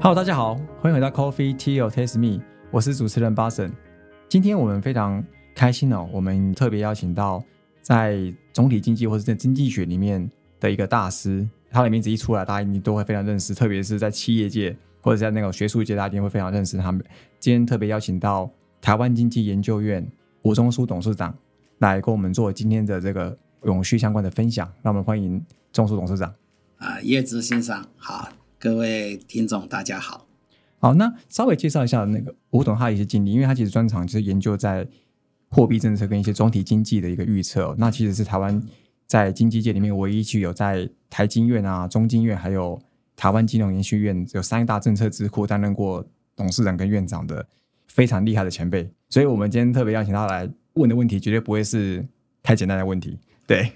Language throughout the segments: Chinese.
Hello，大家好，欢迎回到 Coffee Tea or Taste Me，我是主持人巴神。今天我们非常开心哦，我们特别邀请到在总体经济或者在经济学里面的一个大师，他的名字一出来，大家一定都会非常认识，特别是在企业界或者在那个学术界，大家一定会非常认识他们。今天特别邀请到台湾经济研究院吴中书董事长来跟我们做今天的这个永续相关的分享，让我们欢迎中书董事长。啊，叶子先生好，各位听众大家好。好，那稍微介绍一下那个吴董他的一些经历，因为他其实专长就是研究在货币政策跟一些总体经济的一个预测。那其实是台湾在经济界里面唯一具有在台经院啊、中经院还有台湾金融研究院有三大政策智库担任过董事长跟院长的非常厉害的前辈。所以我们今天特别邀请他来问的问题，绝对不会是太简单的问题。对，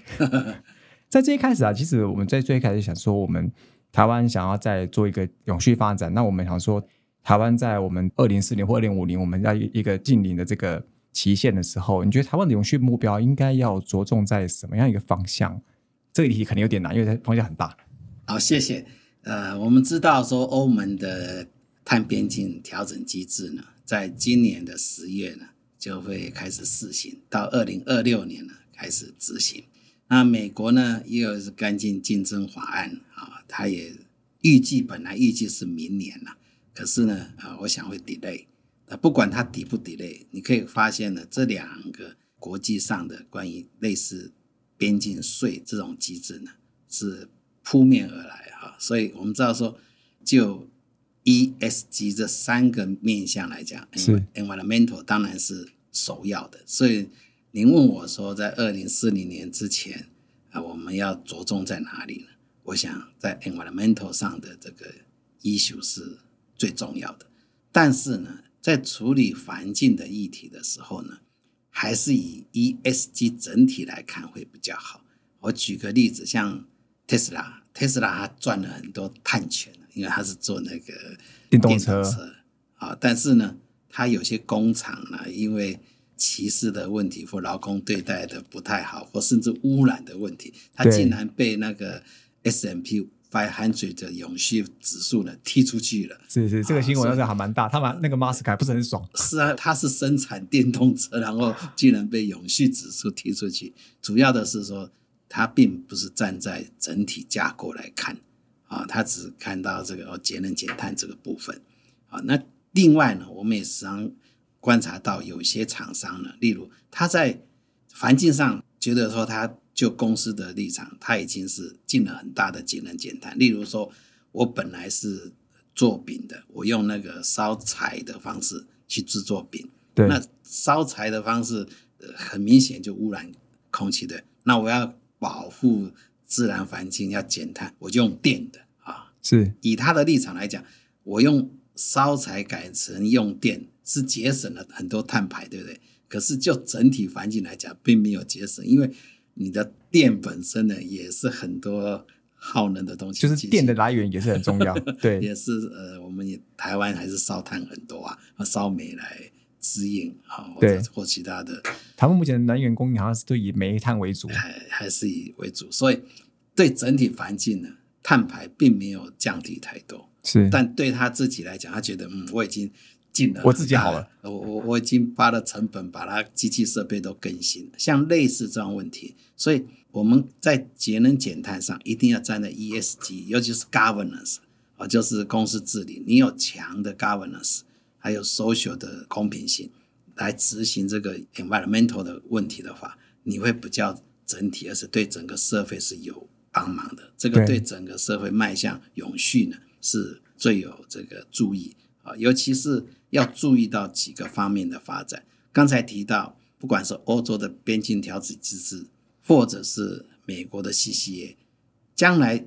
在这一开始啊，其实我们在最开始想说我们。台湾想要再做一个永续发展，那我们想说，台湾在我们二零四零或二零五零，我们要一个近邻的这个期限的时候，你觉得台湾的永续目标应该要着重在什么样一个方向？这个题肯定有点难，因为它方向很大。好，谢谢。呃，我们知道说欧盟的碳边境调整机制呢，在今年的十月呢就会开始试行，到二零二六年呢开始执行。那美国呢，也有是干净竞争法案啊，它也预计本来预计是明年了，可是呢，啊，我想会 delay。那不管它 delay 不 delay，你可以发现呢，这两个国际上的关于类似边境税这种机制呢，是扑面而来哈。所以我们知道说，就 ESG 这三个面向来讲，是 environmental 当然是首要的，所以。您问我说，在二零四零年之前啊，我们要着重在哪里呢？我想在 environmental 上的这个 issue 是最重要的。但是呢，在处理环境的议题的时候呢，还是以 ESG 整体来看会比较好。我举个例子，像特斯拉，特斯拉它赚了很多碳权，因为它是做那个电动车啊。但是呢，它有些工厂呢，因为歧视的问题，或劳工对待的不太好，或甚至污染的问题，他竟然被那个 S M P Five Hundred 的永续指数呢踢出去了。是是，这个新闻那个还蛮大，他把那个马斯克不是很爽。是啊，他是生产电动车，然后竟然被永续指数踢出去。主要的是说，他并不是站在整体架构来看啊，他只看到这个哦节能减碳这个部分啊。那另外呢，我们也时常。观察到有些厂商呢，例如他在环境上觉得说，他就公司的立场，他已经是尽了很大的节能减碳。例如说，我本来是做饼的，我用那个烧柴的方式去制作饼，那烧柴的方式很明显就污染空气的。那我要保护自然环境，要减碳，我就用电的啊。是以他的立场来讲，我用烧柴改成用电。是节省了很多碳排，对不对？可是就整体环境来讲，并没有节省，因为你的电本身呢，也是很多耗能的东西。就是电的来源也是很重要，对，也是呃，我们也台湾还是烧炭很多啊，烧煤来滋应啊，对，或其他的。台湾目前的能源供应好像是都以煤炭为主，还还是以为主，所以对整体环境呢，碳排并没有降低太多。是，但对他自己来讲，他觉得嗯，我已经。进了，我自己好了。我我我已经花了成本把它机器设备都更新了。像类似这样问题，所以我们在节能减碳上一定要站在 ESG，尤其是 governance 啊，就是公司治理。你有强的 governance，还有 social 的公平性来执行这个 environmental 的问题的话，你会比较整体，而且对整个社会是有帮忙的。这个对整个社会迈向永续呢，是最有这个注意啊，尤其是。要注意到几个方面的发展。刚才提到，不管是欧洲的边境调整机制，或者是美国的 CCA，将来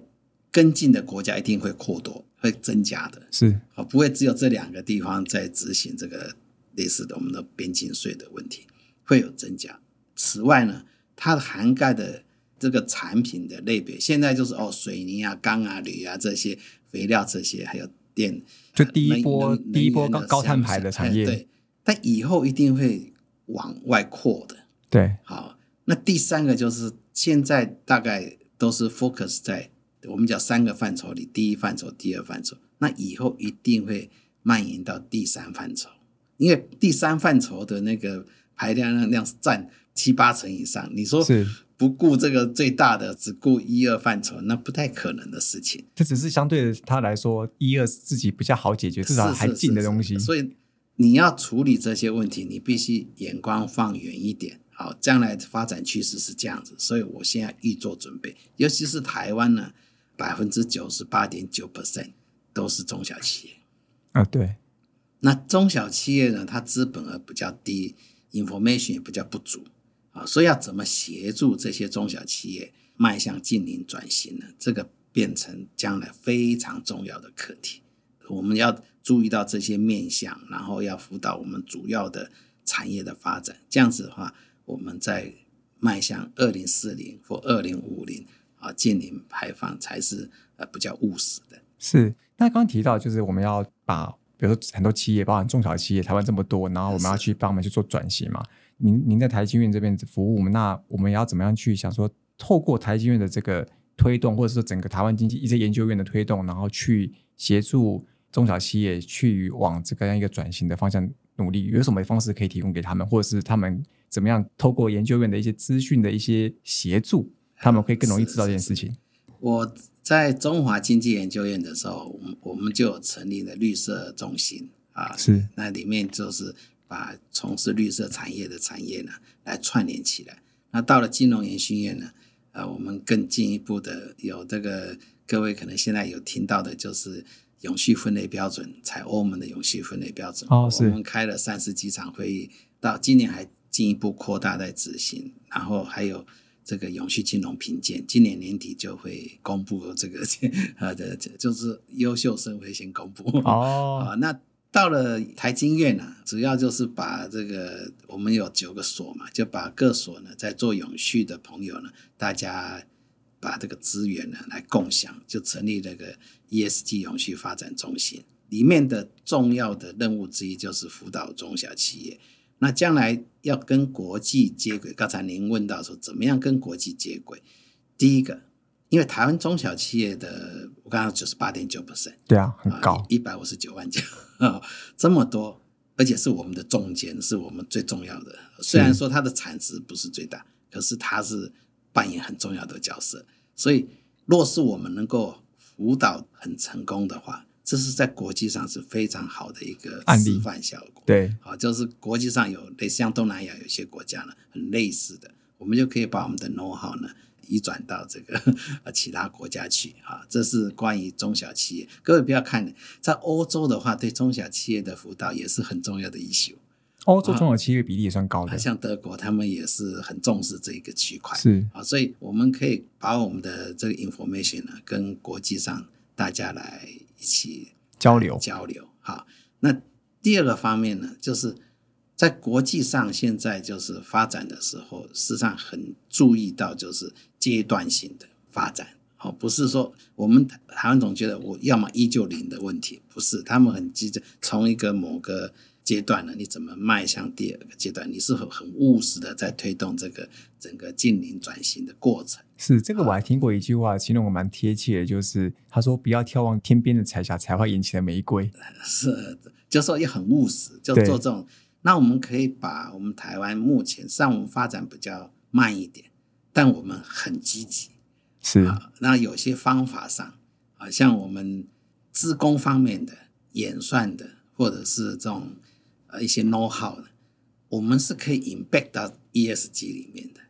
跟进的国家一定会扩多，会增加的。是啊，不会只有这两个地方在执行这个类似的我们的边境税的问题，会有增加。此外呢，它的涵盖的这个产品的类别，现在就是哦，水泥啊、钢啊、铝啊这些肥料这些，还有。电就第一波第一波高高碳排的产业，对，但以后一定会往外扩的。对，好，那第三个就是现在大概都是 focus 在我们讲三个范畴里，第一范畴、第二范畴，那以后一定会蔓延到第三范畴，因为第三范畴的那个排量量是占七八成以上。你说是不顾这个最大的，只顾一二范畴，那不太可能的事情。这只是相对的他来说，一二自己比较好解决，至少还近的东西是。所以你要处理这些问题，你必须眼光放远一点。好，将来的发展趋势是这样子，所以我现在预做准备。尤其是台湾呢，百分之九十八点九 percent 都是中小企业。啊，对，那中小企业呢，它资本额比较低，information 也比较不足啊，所以要怎么协助这些中小企业迈向近零转型呢？这个变成将来非常重要的课题。我们要注意到这些面向，然后要辅导我们主要的产业的发展。这样子的话，我们在迈向二零四零或二零五零啊近零排放才是呃比较务实的。是。那刚刚提到，就是我们要把，比如说很多企业，包含中小企业，台湾这么多，然后我们要去帮他们去做转型嘛。您您在台积院这边服务，那我们要怎么样去想说，透过台积院的这个推动，或者说整个台湾经济一些研究院的推动，然后去协助中小企业去往这个样一个转型的方向努力，有什么方式可以提供给他们，或者是他们怎么样透过研究院的一些资讯的一些协助，他们会更容易知道这件事情。我在中华经济研究院的时候，我们我们就有成立了绿色中心啊，是那里面就是把从事绿色产业的产业呢来串联起来。那到了金融研训院呢，呃，我们更进一步的有这个各位可能现在有听到的就是永续分类标准，采欧盟的永续分类标准。哦是我们开了三十几场会议，到今年还进一步扩大在执行，然后还有。这个永续金融评鉴，今年年底就会公布这个 呃这，就是优秀生会先公布哦，啊。那到了台经院呢、主要就是把这个我们有九个所嘛，就把各所呢在做永续的朋友呢，大家把这个资源呢来共享，就成立那个 ESG 永续发展中心。里面的重要的任务之一就是辅导中小企业。那将来要跟国际接轨，刚才您问到说怎么样跟国际接轨，第一个，因为台湾中小企业的我刚刚九十八点九 percent，对啊，很高，一百五十九万家，这么多，而且是我们的中间，是我们最重要的。虽然说它的产值不是最大，可是它是扮演很重要的角色。所以，若是我们能够辅导很成功的话，这是在国际上是非常好的一个示范效果。对，啊，就是国际上有类似像东南亚有些国家呢，很类似的，我们就可以把我们的 know how 呢移转到这个呃其他国家去啊。这是关于中小企业，各位不要看，在欧洲的话，对中小企业的辅导也是很重要的 issue。欧洲中小企业比例也算高的，啊像德国，他们也是很重视这一个区块。是啊，所以我们可以把我们的这个 information 呢，跟国际上大家来一起交流交流。好，那第二个方面呢，就是在国际上现在就是发展的时候，事实上很注意到就是阶段性的发展。好，不是说我们台湾总觉得我要么一就零的问题，不是，他们很急着，从一个某个阶段呢，你怎么迈向第二个阶段？你是很很务实的在推动这个整个近零转型的过程。是这个，我还听过一句话，形容我蛮贴切的，就是他说不要眺望天边的彩霞，才会引起的玫瑰。是，就说也很务实，就做这种。那我们可以把我们台湾目前上午发展比较慢一点，但我们很积极是啊。那有些方法上啊，像我们资工方面的演算的，或者是这种呃一些 know how 的，我们是可以 embed 到 ESG 里面的。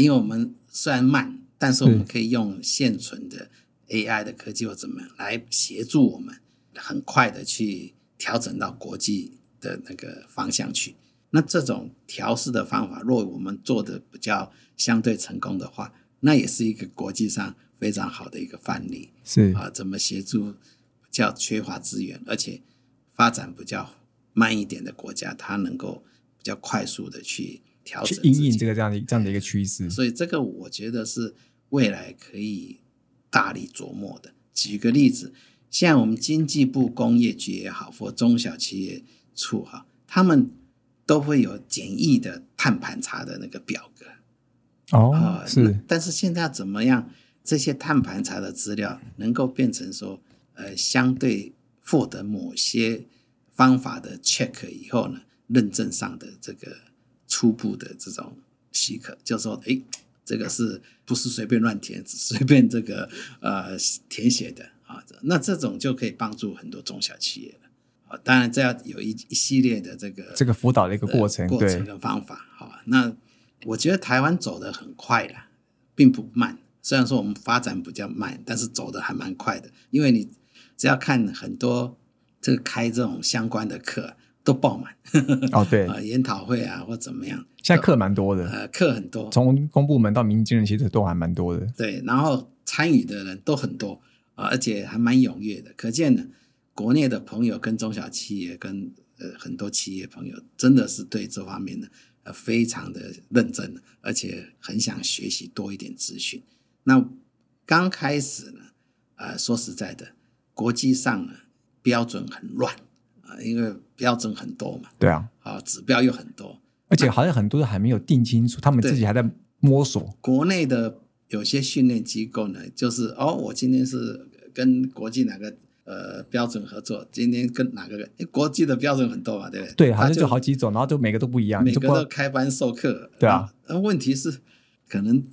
因为我们虽然慢，但是我们可以用现存的 AI 的科技或怎么样来协助我们，很快的去调整到国际的那个方向去。那这种调试的方法，若我们做的比较相对成功的话，那也是一个国际上非常好的一个范例是啊。怎么协助比较缺乏资源，而且发展比较慢一点的国家，它能够比较快速的去调去整自己因应这个这样的这样的一个趋势。所以这个我觉得是未来可以大力琢磨的。举个例子，像我们经济部工业局也好，或中小企业处哈，他们都会有简易的碳盘查的那个表格哦啊、，是但是现在要怎么样这些碳盘查的资料能够变成说，呃，相对获得某些方法的 check 以后呢，认证上的这个初步的这种许可，就说，诶，这个是不是随便乱填，随便这个呃填写的啊？那这种就可以帮助很多中小企业了啊。当然，这要有一一系列的这个这个辅导的一个过程，过程跟方法，好吧？那我觉得台湾走得很快了，并不慢。虽然说我们发展比较慢，但是走的还蛮快的。因为你只要看很多这个开这种相关的课都爆满哦，对啊，研讨会啊或怎么样，现在课蛮多的，呃，课很多，从公部门到民间人其实都还蛮多的。对，然后参与的人都很多啊，而且还蛮踊跃的。可见呢，国内的朋友跟中小企业跟呃很多企业朋友真的是对这方面呢呃非常的认真，而且很想学习多一点资讯。那刚开始呢，呃，说实在的，国际上呢标准很乱啊，因为标准很多嘛，对啊，啊，指标又很多，而且好像很多人还没有定清楚，他们自己还在摸索。国内的有些训练机构呢，就是哦，我今天是跟国际哪个呃标准合作，今天跟哪个国际的标准很多嘛，对不对？对，好像就好几种，然后就每个都不一样，每个都开班授课。对啊，那问题是可能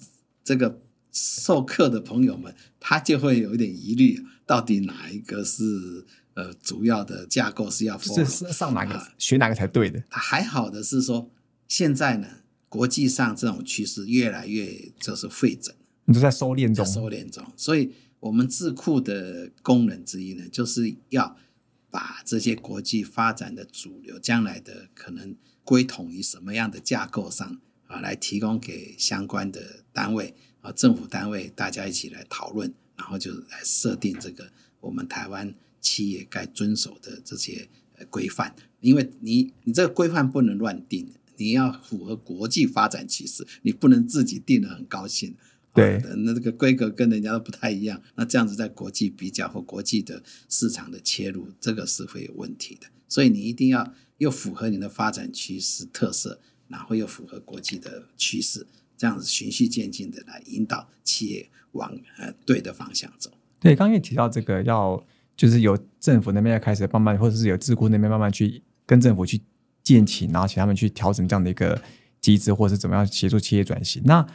这个。授课的朋友们，他就会有一点疑虑，到底哪一个是呃主要的架构是要是上哪个学哪个才对的？还好的是说，现在呢，国际上这种趋势越来越就是会诊，你都在收敛中，收敛中。所以，我们智库的功能之一呢，就是要把这些国际发展的主流，将来的可能归统于什么样的架构上啊，来提供给相关的单位啊。政府单位大家一起来讨论，然后就来设定这个我们台湾企业该遵守的这些规范。因为你你这个规范不能乱定，你要符合国际发展趋势，你不能自己定的很高兴。对，那这个规格跟人家都不太一样，那这样子在国际比较或国际的市场的切入，这个是会有问题的。所以你一定要又符合你的发展趋势特色，然后又符合国际的趋势。这样子循序渐进的来引导企业往呃对的方向走。对，刚刚也提到这个，要就是由政府那边要开始慢慢，或者是有智库那边慢慢去跟政府去建起，然后请他们去调整这样的一个机制，或者是怎么样协助企业转型。那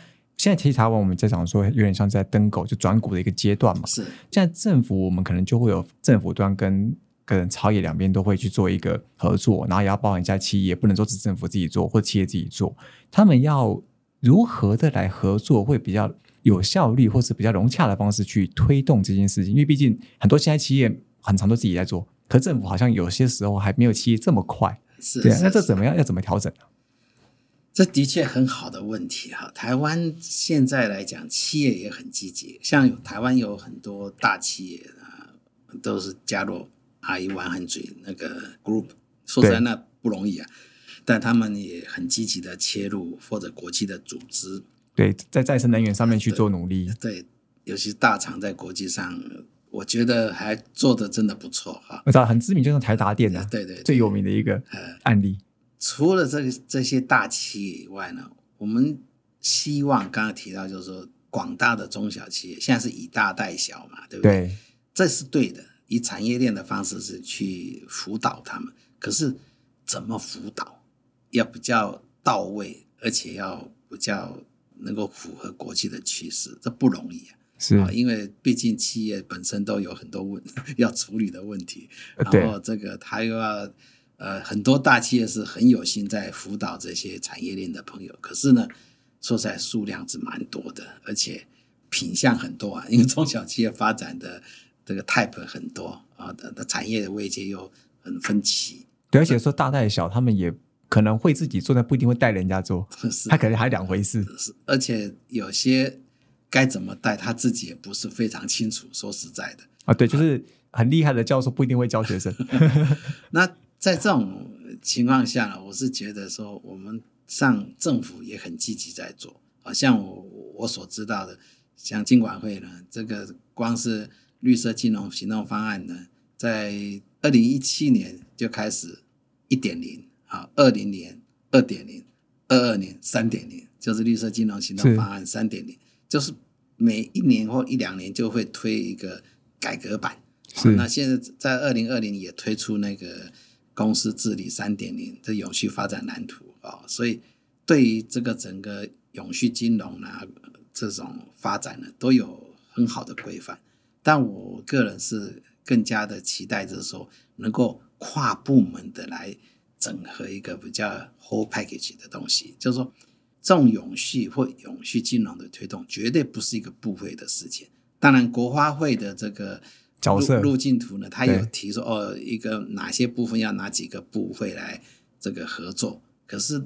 现在提查完，我们在讲说，有点像在登狗就转股的一个阶段嘛。是。现在政府我们可能就会有政府端跟跟朝野两边都会去做一个合作，然后也要包含一家企业，不能说是政府自己做或企业自己做，他们要。如何的来合作会比较有效率，或是比较融洽的方式去推动这件事情？因为毕竟很多现在企业很长都自己在做，可政府好像有些时候还没有企业这么快。是，对啊，那这怎么样？要怎么调整呢？这的确很好的问题哈。台湾现在来讲，企业也很积极，像台湾有很多大企业啊，都是加入阿姨玩很嘴那个 group，说实在那不容易啊。但他们也很积极的切入或者国际的组织，对，在再生能源上面去做努力。对，尤其大厂在国际上，我觉得还做的真的不错哈。我知道很知名，就是台达电的，对对，最有名的一个案例。除了这这些大企业以外呢，我们希望刚刚提到，就是说广大的中小企业现在是以大带小嘛，对不对？对，这是对的，以产业链的方式是去辅导他们。可是怎么辅导？要比较到位，而且要比较能够符合国际的趋势，这不容易啊。是啊，因为毕竟企业本身都有很多问 要处理的问题，然后这个他又要呃很多大企业是很有心在辅导这些产业链的朋友，可是呢，说在数量是蛮多的，而且品相很多啊，因为中小企业发展的这个 type 很多啊的的产业的位阶又很分歧，对，而且说大带小，他们也。可能会自己做，但不一定会带人家做。他可能还两回事。是，而且有些该怎么带，他自己也不是非常清楚。说实在的啊，对，就是很厉害的教授不一定会教学生。那在这种情况下呢，我是觉得说，我们上政府也很积极在做。好，像我我所知道的，像金管会呢，这个光是绿色金融行动方案呢，在二零一七年就开始一点零。啊，二零年二点零，二二年三点零，就是绿色金融行动方案三点零，就是每一年或一两年就会推一个改革版。是那现在在二零二零也推出那个公司治理三点零的永续发展蓝图啊、所以对于这个整个永续金融啊这种发展呢，都有很好的规范。但我个人是更加的期待就是说，能够跨部门的来整合一个比较 whole package 的东西，就是说，这种永续或永续金融的推动，绝对不是一个部会的事情。当然，国花会的这个角色路路径图呢，它有提说哦，一个哪些部分要哪几个部会来这个合作。可是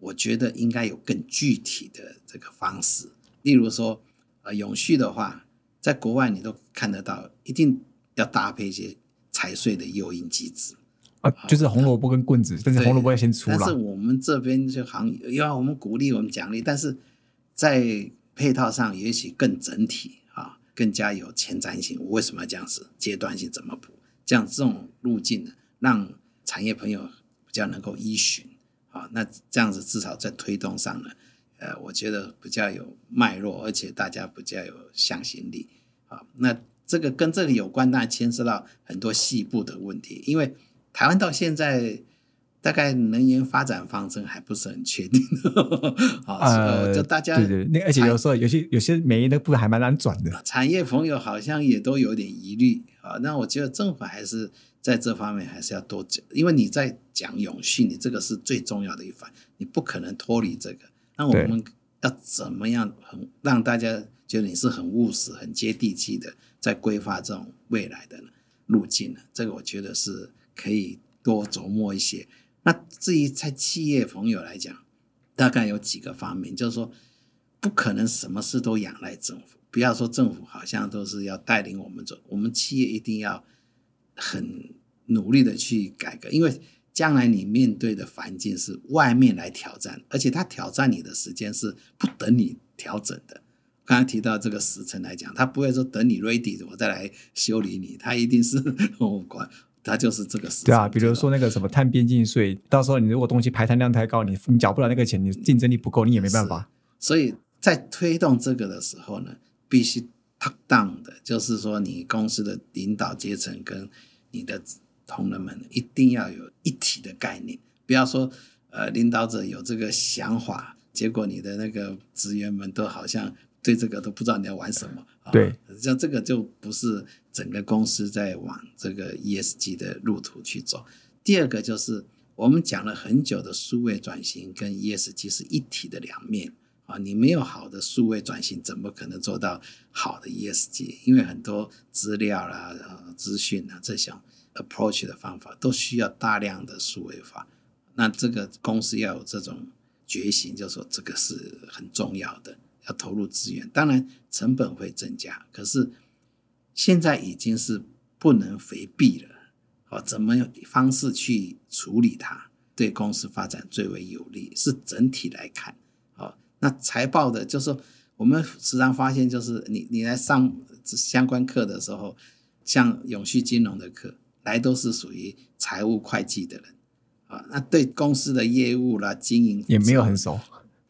我觉得应该有更具体的这个方式，例如说，呃，永续的话，在国外你都看得到，一定要搭配一些财税的诱因机制。啊，就是红萝卜跟棍子，但是红萝卜要先出来但是。我们这边就好像要我们鼓励，我们奖励，但是在配套上也许更整体啊，更加有前瞻性。我为什么要这样子？阶段性怎么补？这样这种路径呢，让产业朋友比较能够依循啊。那这样子至少在推动上呢，呃，我觉得比较有脉络，而且大家比较有向心力啊。那这个跟这个有关，那牵涉到很多细部的问题，因为台湾到现在大概能源发展方针还不是很确定，啊，呃，就大家对对，那而且有时候有些有些煤的部分还蛮难转的。产业朋友好像也都有点疑虑啊。那我觉得政府还是在这方面还是要多讲，因为你在讲永续，你这个是最重要的一环，你不可能脱离这个。那我们要怎么样很让大家觉得你是很务实、很接地气的，在规划这种未来的路径呢？这个我觉得是可以多琢磨一些。那至于在企业朋友来讲，大概有几个方面，就是说不可能什么事都仰赖政府。不要说政府好像都是要带领我们走，我们企业一定要很努力的去改革，因为将来你面对的环境是外面来挑战，而且他挑战你的时间是不等你调整的。刚才提到这个时辰来讲，他不会说等你 ready 我再来修理你，他一定是 我管，他就是这个时辰。对啊，比如说那个什么碳边境税，到时候你如果东西排碳量太高，你你缴不了那个钱，你竞争力不够，你也没办法。所以在推动这个的时候呢，必须 top down 的，就是说你公司的领导阶层跟你的同仁们一定要有一体的概念，不要说呃领导者有这个想法，结果你的那个职员们都好像对这个都不知道你要玩什么。啊对，像这个就不是整个公司在往这个 ESG 的路途去走。第二个就是我们讲了很久的数位转型跟 ESG 是一体的两面啊，你没有好的数位转型，怎么可能做到好的 ESG？因为很多资料啦、呃、资讯啊这项 approach 的方法都需要大量的数位化。那这个公司要有这种觉醒，就说这个是很重要的，要投入资源。当然成本会增加，可是现在已经是不能回避了。哦，怎么方式去处理它，对公司发展最为有利？是整体来看。哦，那财报的，就是我们时常发现，就是你你来上相关课的时候，像永续金融的课，来都是属于财务会计的人啊，那对公司的业务啦、经营也没有很熟，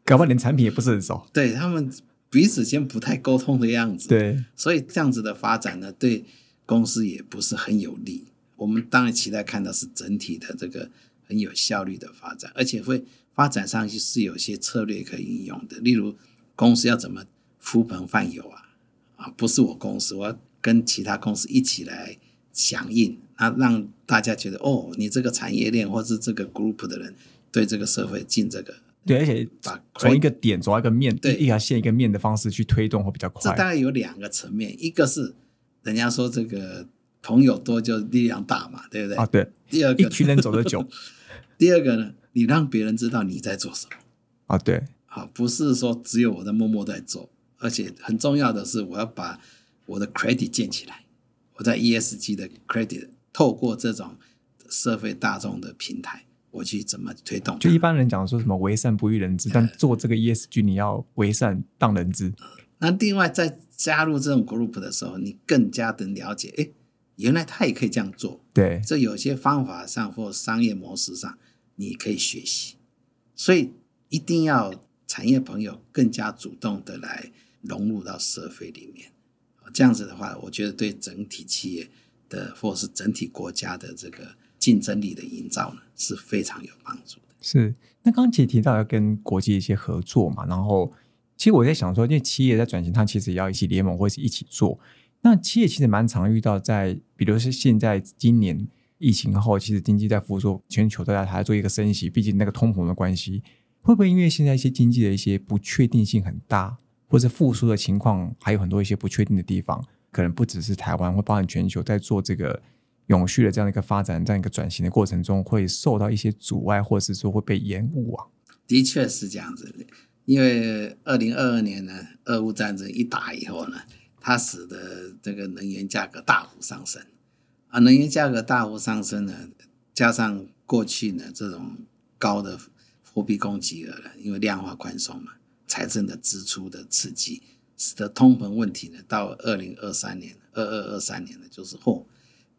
搞不好连产品也不是很熟。对他们彼此间不太沟通的样子。对，所以这样子的发展呢，对公司也不是很有利。我们当然期待看到是整体的这个很有效率的发展，而且会发展上去是有些策略可以应用的。例如，公司要怎么呼朋唤友啊？啊，不是我公司，我要跟其他公司一起来响应，啊，让大家觉得哦，你这个产业链或是这个 group 的人对这个社会尽这个。对，而且把从一个点走到一个面，对。一条线一个面的方式去推动会比较快。这大。概有两个层面，一个是人家说这个朋友多就力量大嘛，对不对？啊，对，第二个，一群人走得久。第二个呢，你让别人知道你在做什么，啊，对，好，不是说只有我在默默在做，而且很重要的是，我要把我的 credit 建起来，我在 ESG 的 credit 透过这种社会大众的平台，我去怎么推动？就一般人讲说什么为善不欲人知，但做这个 ESG 你要为善当人知。那另外在加入这种 group 的时候，你更加的了解，哎，原来他也可以这样做。对，这有些方法上或商业模式上，你可以学习。所以一定要产业朋友更加主动的来融入到社会里面。这样子的话，我觉得对整体企业的或是整体国家的这个竞争力的营造呢，是非常有帮助的。是，那刚刚其实提到要跟国际一些合作嘛，然后其实我在想说，因为企业在转型，它其实也要一起联盟或是一起做。那企业其实蛮常遇到，在比如是现在今年疫情后，其实经济在复苏，全球都在还在做一个升息，毕竟那个通膨的关系，会不会因为现在一些经济的一些不确定性很大，或者复苏的情况还有很多一些不确定的地方，可能不只是台湾，会包含全球在做这个永续的这样一个发展，这样一个转型的过程中，会受到一些阻碍，或者是说会被延误啊？的确是这样子，因为二零二二年呢，俄乌战争一打以后呢。它使得这个能源价格大幅上升，啊，能源价格大幅上升呢，加上过去呢这种高的货币供给额，因为量化宽松嘛，财政的支出的刺激，使得通膨问题呢，到二零二三年、二二二三年呢，就是嚯，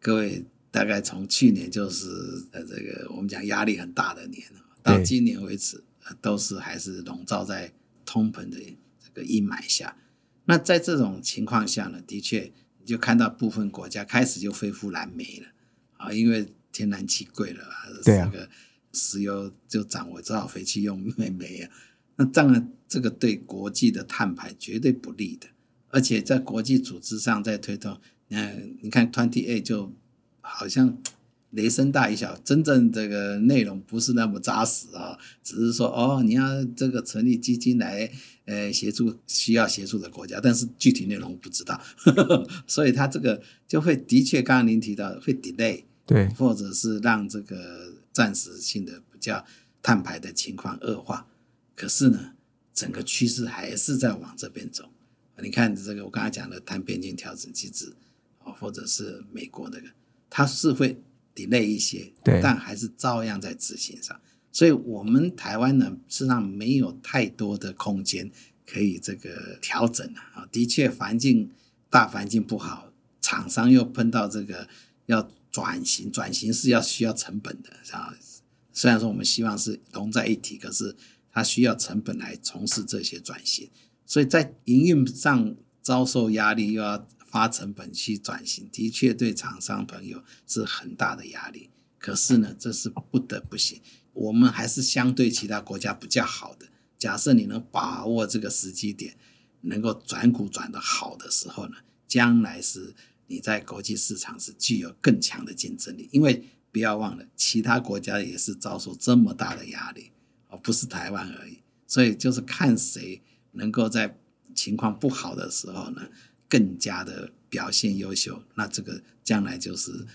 各位大概从去年就是呃这个我们讲压力很大的年，到今年为止，都是还是笼罩在通膨的这个阴霾下。那在这种情况下呢，的确你就看到部分国家开始就恢复燃煤了啊，因为天然气贵了，这个，石油就涨，我只好回去用煤 煤啊。那当然，这个对国际的碳排绝对不利的，而且在国际组织上在推动，嗯，你看 Twenty Eight 就好像。雷声大雨小，真正这个内容不是那么扎实啊，只是说哦，你要这个成立基金来，呃，协助需要协助的国家，但是具体内容不知道，所以他这个就会的确，刚刚您提到会 delay，对，或者是让这个暂时性的比较碳排的情况恶化，可是呢，整个趋势还是在往这边走。你看这个我刚才讲的碳边境调整机制啊，或者是美国那个，它是会。delay 一些，但还是照样在执行上。所以，我们台湾呢，实际上没有太多的空间可以这个调整啊。的确，环境大环境不好，厂商又碰到这个要转型，转型是要需要成本的啊。虽然说我们希望是融在一体，可是它需要成本来从事这些转型，所以在营运上遭受压力，又要。花成本去转型，的确对厂商朋友是很大的压力。可是呢，这是不得不行。我们还是相对其他国家比较好的。假设你能把握这个时机点，能够转股转得好的时候呢，将来是你在国际市场是具有更强的竞争力。因为不要忘了，其他国家也是遭受这么大的压力，而不是台湾而已。所以就是看谁能够在情况不好的时候呢。更加的表现优秀，那这个将来就是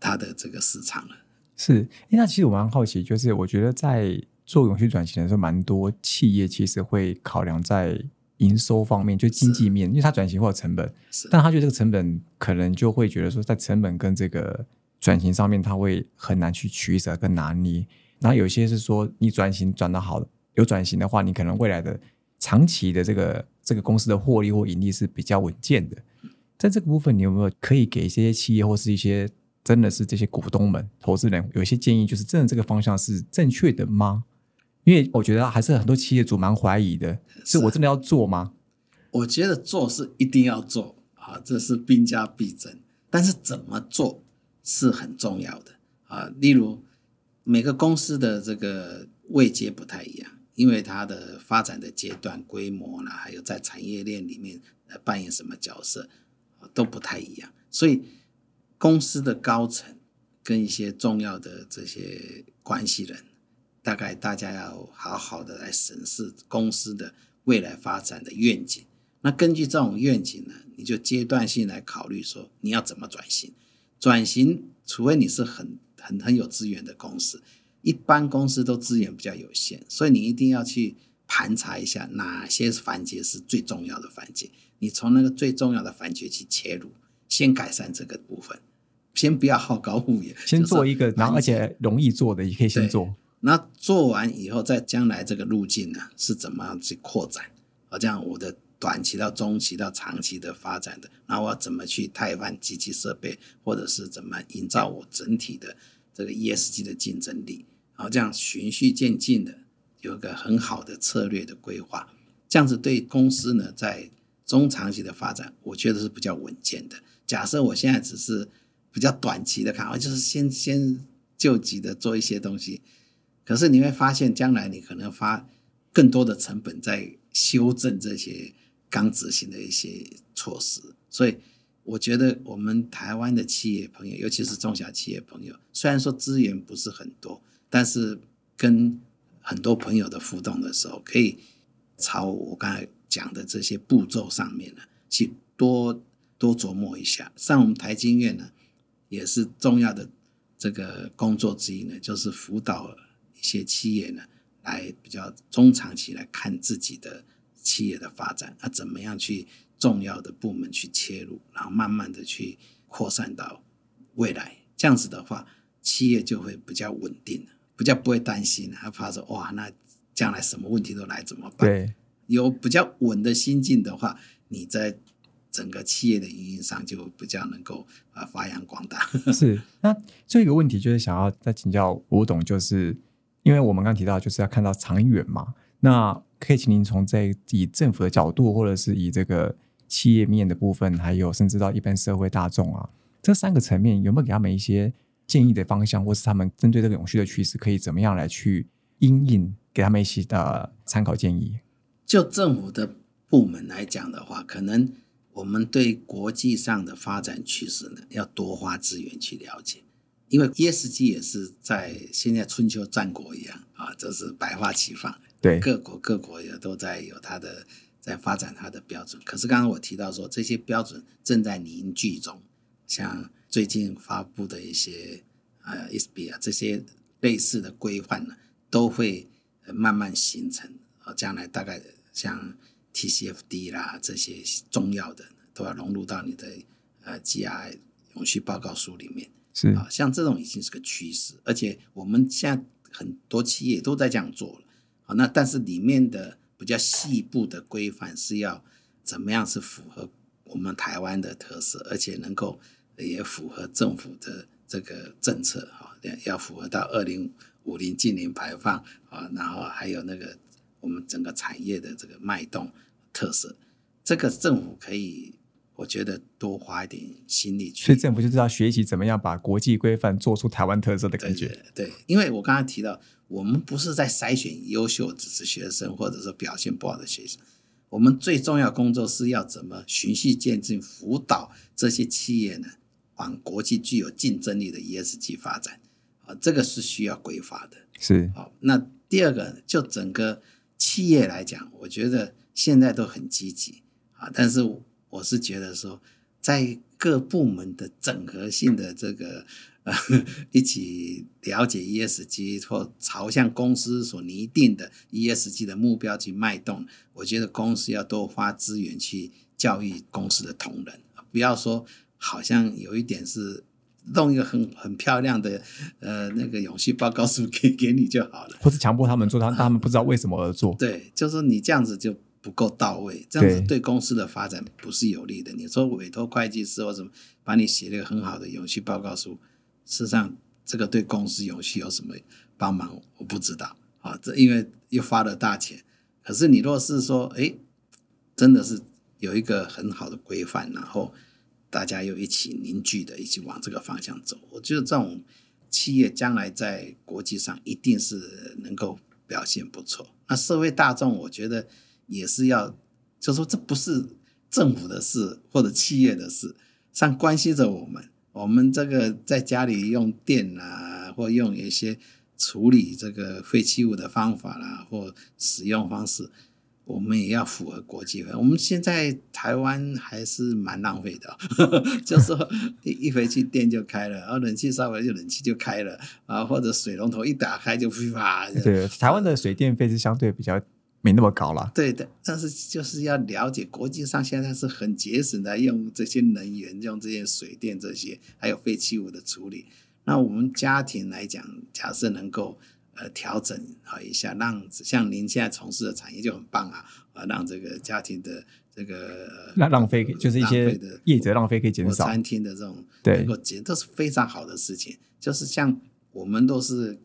它的这个市场了。是，那其实我蛮好奇，就是我觉得在做永续转型的时候，蛮多企业其实会考量在营收方面，就经济面，因为它转型会有成本，但他觉得这个成本可能就会觉得说，在成本跟这个转型上面，他会很难去取舍跟拿捏。然后有些是说，你转型转的好，有转型的话，你可能未来的。长期的这个这个公司的获利或盈利是比较稳健的，在这个部分，你有没有可以给一些企业或是一些真的是这些股东们、投资人有一些建议？就是真的这个方向是正确的吗？因为我觉得还是很多企业主蛮怀疑的，是我真的要做吗？我觉得做是一定要做啊，这是兵家必争。但是怎么做是很重要的啊。例如每个公司的这个位阶不太一样。因为它的发展的阶段、规模呢，还有在产业链里面呃扮演什么角色，都不太一样。所以公司的高层跟一些重要的这些关系人，大概大家要好好的来审视公司的未来发展的愿景。那根据这种愿景呢，你就阶段性来考虑说你要怎么转型。转型，除非你是很很很有资源的公司。一般公司都资源比较有限，所以你一定要去盘查一下哪些环节是最重要的环节。你从那个最重要的环节去切入，先改善这个部分，先不要好高骛远，先做一个，然后而且容易做的也可以先做。那做完以后，在将来这个路径呢是怎么样去扩展？好，这样我的短期到中期到长期的发展的，那我要怎么去汰换机器设备，或者是怎么营造我整体的这个 ESG 的竞争力？好，这样循序渐进的有一个很好的策略的规划，这样子对公司呢，在中长期的发展，我觉得是比较稳健的。假设我现在只是比较短期的看法，就是先先救急的做一些东西，可是你会发现，将来你可能花更多的成本在修正这些刚执行的一些措施。所以，我觉得我们台湾的企业朋友，尤其是中小企业朋友，虽然说资源不是很多，但是跟很多朋友的互动的时候，可以朝我刚才讲的这些步骤上面呢，去多。多琢磨一下，像我们台经院呢，也是重要的这个工作之一呢，就是辅导一些企业呢，来比较中长期来看自己的企业的发展，啊，怎么样去重要的部门去切入，然后慢慢的去扩散到未来，这样子的话，企业就会比较稳定，比较不会担心，害怕说哇，那将来什么问题都来怎么办？对，有比较稳的心境的话，你在。整个企业的运营上就比较能够啊发扬光大。是，那这个问题就是想要再请教吴董，就是因为我们刚提到就是要看到长远嘛，那可以请您从在以政府的角度，或者是以这个企业面的部分，还有甚至到一般社会大众啊，这三个层面有没有给他们一些建议的方向，或是他们针对这个永续的趋势，可以怎么样来去应应，给他们一些的参考建议？就政府的部门来讲的话，可能。我们对国际上的发展趋势呢，要多花资源去了解，因为 ESG 也是在现在春秋战国一样啊，这是百花齐放，对，各国各国也都在有它的在发展它的标准。可是刚刚我提到说，这些标准正在凝聚中，像最近发布的一些呃 ESB 啊这些类似的规范呢，都会慢慢形成啊，将来大概像。TCFD 啦，这些重要的都要融入到你的呃 GI 永续报告书里面。是啊，像这种已经是个趋势，而且我们现在很多企业都在这样做了。好，那但是里面的比较细部的规范是要怎么样是符合我们台湾的特色，而且能够也符合政府的这个政策哈，要符合到二零五零近零排放啊，然后还有那个我们整个产业的这个脉动。特色，这个政府可以，我觉得多花一点心力去。所以政府就知道学习怎么样把国际规范做出台湾特色的感觉。对，因为我刚刚提到，我们不是在筛选优秀只是学生，或者说表现不好的学生。我们最重要工作是要怎么循序渐进辅导这些企业呢，往国际具有竞争力的 ESG 发展啊，这个是需要规划的。是好，那第二个，就整个企业来讲，我觉得。现在都很积极啊，但是我是觉得说，在各部门的整合性的这个呃 一起了解 ESG 或朝向公司所拟定的 ESG 的目标去脉动，我觉得公司要多花资源去教育公司的同仁，不要说好像有一点是弄一个很很漂亮的呃那个永续报告书给给你就好了，或是强迫他们做，他 他们不知道为什么而做。对，就是你这样子就。不够到位，这样子对公司的发展不是有利的。你说委托会计师或者帮你写了一个很好的永续报告书，事实上这个对公司永续有什么帮忙？我不知道啊。这因为又花了大钱，可是你若是说，哎，真的是有一个很好的规范，然后大家又一起凝聚的，一起往这个方向走，我觉得这种企业将来在国际上一定是能够表现不错。那社会大众，我觉得。也是要，就说这不是政府的事或者企业的事，上关系着我们。我们这个在家里用电啊，或用一些处理这个废弃物的方法啦，或使用方式，我们也要符合国际法。我们现在台湾还是蛮浪费的，就是一一回去电就开了，然后冷气稍微就冷气就开了啊，或者水龙头一打开就啪。对，台湾的水电费是相对比较。没那么高了，对的，但是就是要了解国际上现在是很节省的，用这些能源，用这些水电这些，还有废弃物的处理。那我们家庭来讲，假设能够呃调整好一下，让像您现在从事的产业就很棒啊，啊，让这个家庭的这个浪浪费就是一些业者浪费可以减少，餐厅的这种对能够减，都是非常好的事情。就是像我们都是。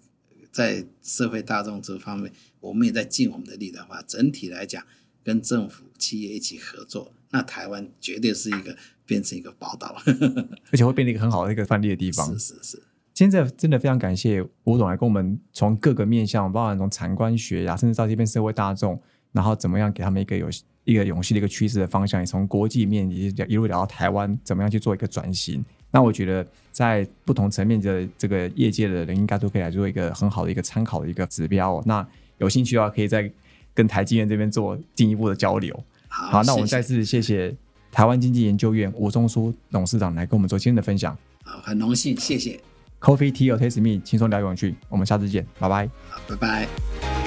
在社会大众这方面，我们也在尽我们的力的话，整体来讲，跟政府、企业一起合作，那台湾绝对是一个变成一个宝岛，而且会变成一个很好的一个范例的地方。是是是。今天真的非常感谢吴总来跟我们从各个面向，包含从产官学呀，甚至到这边社会大众，然后怎么样给他们一个有一个永续的一个趋势的方向，也从国际面也一路聊到台湾，怎么样去做一个转型。那我觉得在不同层面的这个业界的人，应该都可以来做一个很好的一个参考的一个指标。那有兴趣的话，可以再跟台积院这边做进一步的交流。好，那我们再次谢谢台湾经济研究院吴中书董事长来跟我们做今天的分享。好，很荣幸，谢谢。Coffee Tea or Taste Me，轻松聊永趣。我们下次见，拜拜。拜拜。